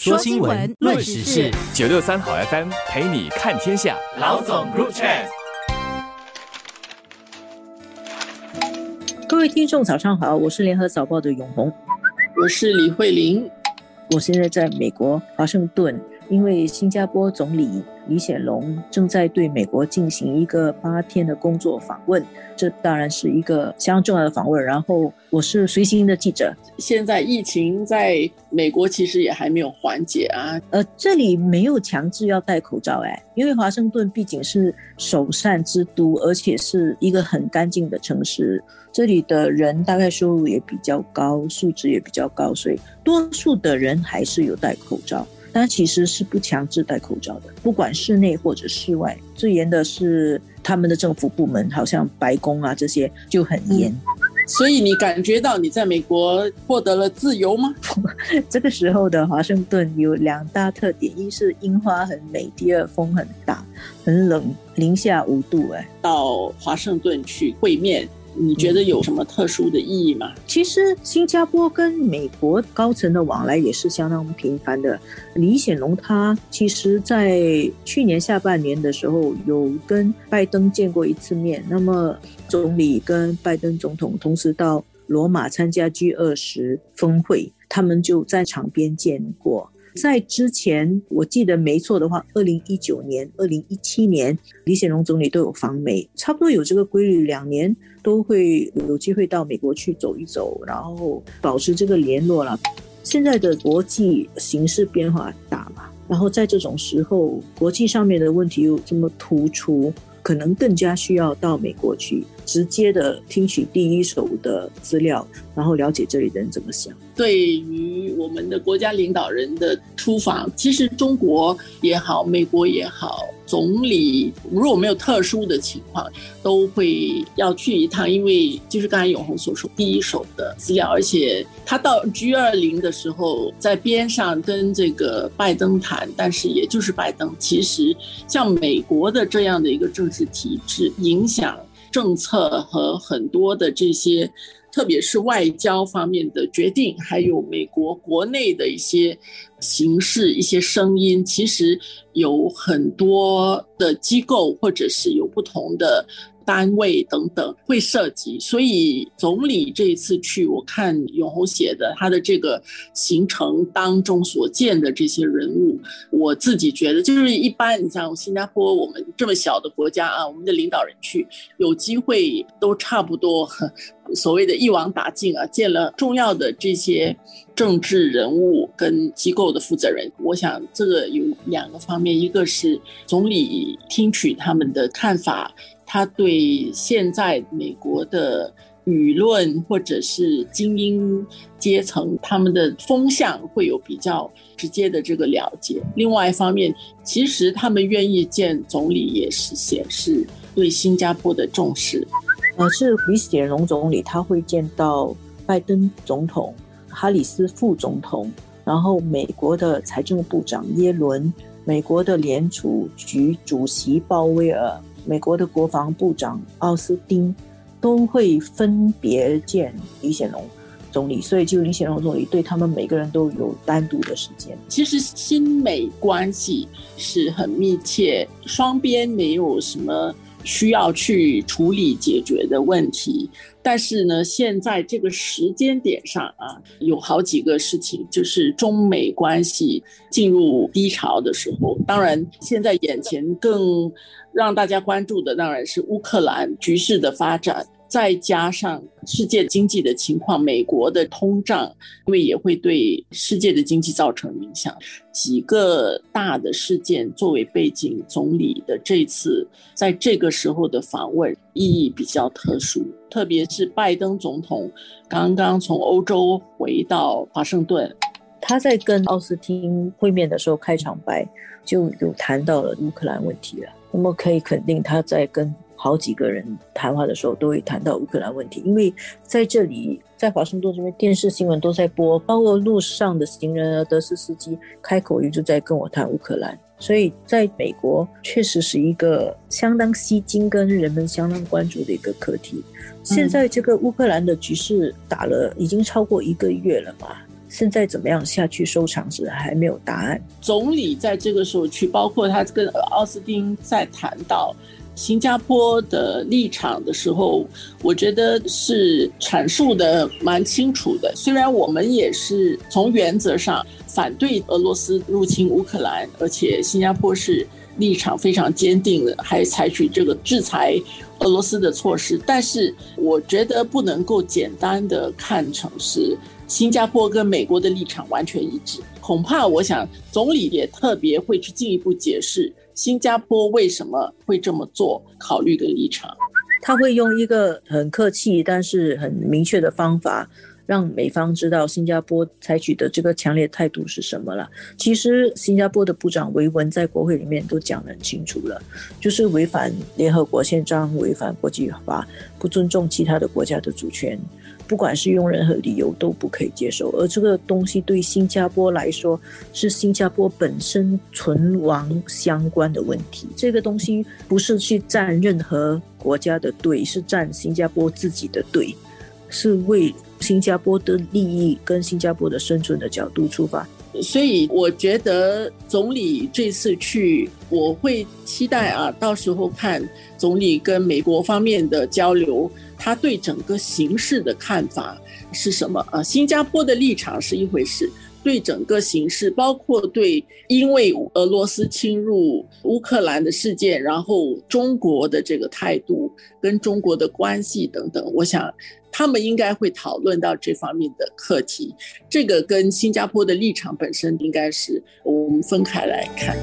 说新闻，论时事，九六三好 FM 陪你看天下。老总 Group Chat，各位听众早上好，我是联合早报的永红，我是李慧玲，我现在在美国华盛顿，因为新加坡总理李显龙正在对美国进行一个八天的工作访问。这当然是一个相当重要的访问。然后我是随行的记者。现在疫情在美国其实也还没有缓解啊。呃，这里没有强制要戴口罩哎，因为华盛顿毕竟是首善之都，而且是一个很干净的城市。这里的人大概收入也比较高，素质也比较高，所以多数的人还是有戴口罩。但其实是不强制戴口罩的，不管室内或者室外。最严的是他们的政府部门，好像白宫啊这些就很严。所以你感觉到你在美国获得了自由吗？这个时候的华盛顿有两大特点：一是樱花很美，第二风很大，很冷，零下五度。哎，到华盛顿去会面。你觉得有什么特殊的意义吗？其实新加坡跟美国高层的往来也是相当频繁的。李显龙他其实，在去年下半年的时候有跟拜登见过一次面。那么总理跟拜登总统同时到罗马参加 G 二十峰会，他们就在场边见过。在之前，我记得没错的话，二零一九年、二零一七年，李显龙总理都有访美，差不多有这个规律，两年都会有机会到美国去走一走，然后保持这个联络了。现在的国际形势变化大嘛，然后在这种时候，国际上面的问题又这么突出。可能更加需要到美国去，直接的听取第一手的资料，然后了解这里的人怎么想。对于我们的国家领导人的出访，其实中国也好，美国也好。总理如果没有特殊的情况，都会要去一趟，因为就是刚才永红所说，第一手的资料，而且他到 G 二零的时候，在边上跟这个拜登谈，但是也就是拜登，其实像美国的这样的一个政治体制，影响政策和很多的这些。特别是外交方面的决定，还有美国国内的一些形式、一些声音，其实有很多的机构，或者是有不同的。单位等等会涉及，所以总理这一次去，我看永红写的他的这个行程当中所见的这些人物，我自己觉得就是一般。你像新加坡，我们这么小的国家啊，我们的领导人去有机会都差不多，所谓的一网打尽啊，见了重要的这些政治人物跟机构的负责人。我想这个有两个方面，一个是总理听取他们的看法。他对现在美国的舆论或者是精英阶层他们的风向会有比较直接的这个了解。另外一方面，其实他们愿意见总理，也是显示对新加坡的重视。呃，是李显龙总理，他会见到拜登总统、哈里斯副总统，然后美国的财政部长耶伦、美国的联储局主席鲍威尔。美国的国防部长奥斯汀都会分别见李显龙总理，所以就李显龙总理对他们每个人都有单独的时间。其实新美关系是很密切，双边没有什么需要去处理解决的问题。但是呢，现在这个时间点上啊，有好几个事情，就是中美关系进入低潮的时候。当然，现在眼前更让大家关注的当然是乌克兰局势的发展。再加上世界经济的情况，美国的通胀，因为也会对世界的经济造成影响。几个大的事件作为背景，总理的这次在这个时候的访问意义比较特殊。特别是拜登总统刚刚从欧洲回到华盛顿，他在跟奥斯汀会面的时候，开场白就有谈到了乌克兰问题了。那么可以肯定，他在跟。好几个人谈话的时候都会谈到乌克兰问题，因为在这里，在华盛顿这边电视新闻都在播，包括路上的行人啊，德斯司机开口语就在跟我谈乌克兰，所以在美国确实是一个相当吸睛跟人们相当关注的一个课题。现在这个乌克兰的局势打了已经超过一个月了嘛，现在怎么样下去收场是还没有答案。总理在这个时候去，包括他跟奥斯汀在谈到新加坡的立场的时候，我觉得是阐述的蛮清楚的。虽然我们也是从原则上反对俄罗斯入侵乌克兰，而且新加坡是立场非常坚定的，还采取这个制裁俄罗斯的措施，但是我觉得不能够简单的看成是。新加坡跟美国的立场完全一致，恐怕我想总理也特别会去进一步解释新加坡为什么会这么做，考虑的立场。他会用一个很客气但是很明确的方法，让美方知道新加坡采取的这个强烈态度是什么了。其实新加坡的部长维文在国会里面都讲得很清楚了，就是违反联合国宪章、违反国际法、不尊重其他的国家的主权。不管是用任何理由都不可以接受，而这个东西对新加坡来说是新加坡本身存亡相关的问题。这个东西不是去站任何国家的队，是站新加坡自己的队，是为新加坡的利益跟新加坡的生存的角度出发。所以我觉得总理这次去，我会期待啊，到时候看总理跟美国方面的交流。他对整个形势的看法是什么啊？新加坡的立场是一回事，对整个形势，包括对因为俄罗斯侵入乌克兰的事件，然后中国的这个态度跟中国的关系等等，我想他们应该会讨论到这方面的课题。这个跟新加坡的立场本身应该是我们分开来看。